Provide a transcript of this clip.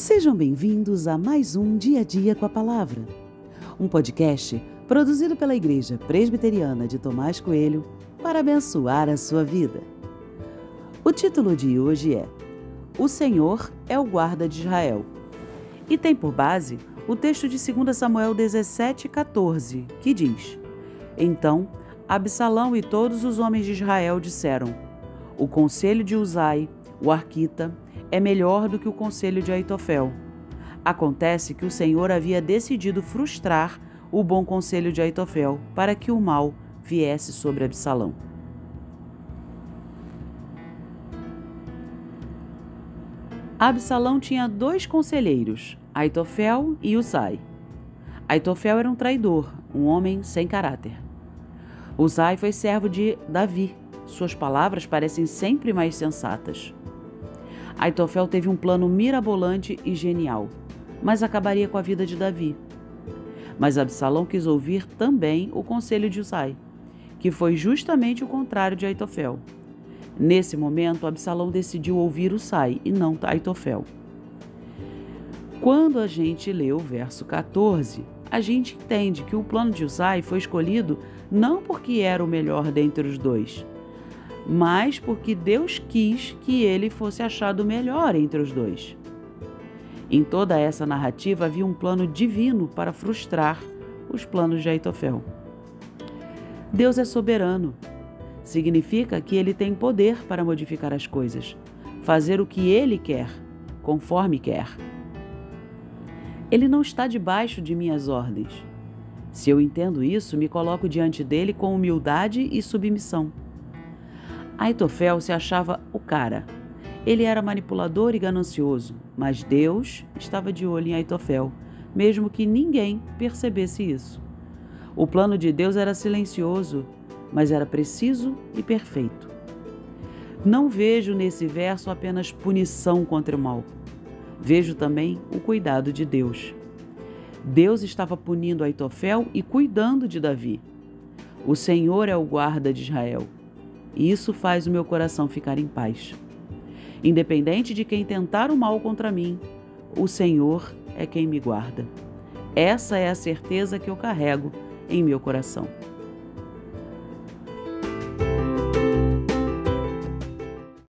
Sejam bem-vindos a mais um Dia a Dia com a Palavra, um podcast produzido pela Igreja Presbiteriana de Tomás Coelho para abençoar a sua vida. O título de hoje é O Senhor é o guarda de Israel e tem por base o texto de 2 Samuel 17,14, que diz: Então Absalão e todos os homens de Israel disseram: O conselho de Uzai, o arquita, é melhor do que o conselho de Aitofel. Acontece que o Senhor havia decidido frustrar o bom conselho de Aitofel para que o mal viesse sobre Absalão. Absalão tinha dois conselheiros, Aitofel e Uzai. Aitofel era um traidor, um homem sem caráter. Uzai foi servo de Davi. Suas palavras parecem sempre mais sensatas. Aitofel teve um plano mirabolante e genial, mas acabaria com a vida de Davi. Mas Absalão quis ouvir também o conselho de Uzai, que foi justamente o contrário de Aitofel. Nesse momento, Absalão decidiu ouvir Uzai e não Aitofel. Quando a gente lê o verso 14, a gente entende que o plano de Uzai foi escolhido não porque era o melhor dentre os dois, mas porque Deus quis que ele fosse achado melhor entre os dois. Em toda essa narrativa havia um plano divino para frustrar os planos de Aitofel. Deus é soberano. Significa que ele tem poder para modificar as coisas, fazer o que ele quer, conforme quer. Ele não está debaixo de minhas ordens. Se eu entendo isso, me coloco diante dele com humildade e submissão. Aitofel se achava o cara. Ele era manipulador e ganancioso, mas Deus estava de olho em Aitofel, mesmo que ninguém percebesse isso. O plano de Deus era silencioso, mas era preciso e perfeito. Não vejo nesse verso apenas punição contra o mal. Vejo também o cuidado de Deus. Deus estava punindo Aitofel e cuidando de Davi. O Senhor é o guarda de Israel. E isso faz o meu coração ficar em paz. Independente de quem tentar o mal contra mim, o Senhor é quem me guarda. Essa é a certeza que eu carrego em meu coração.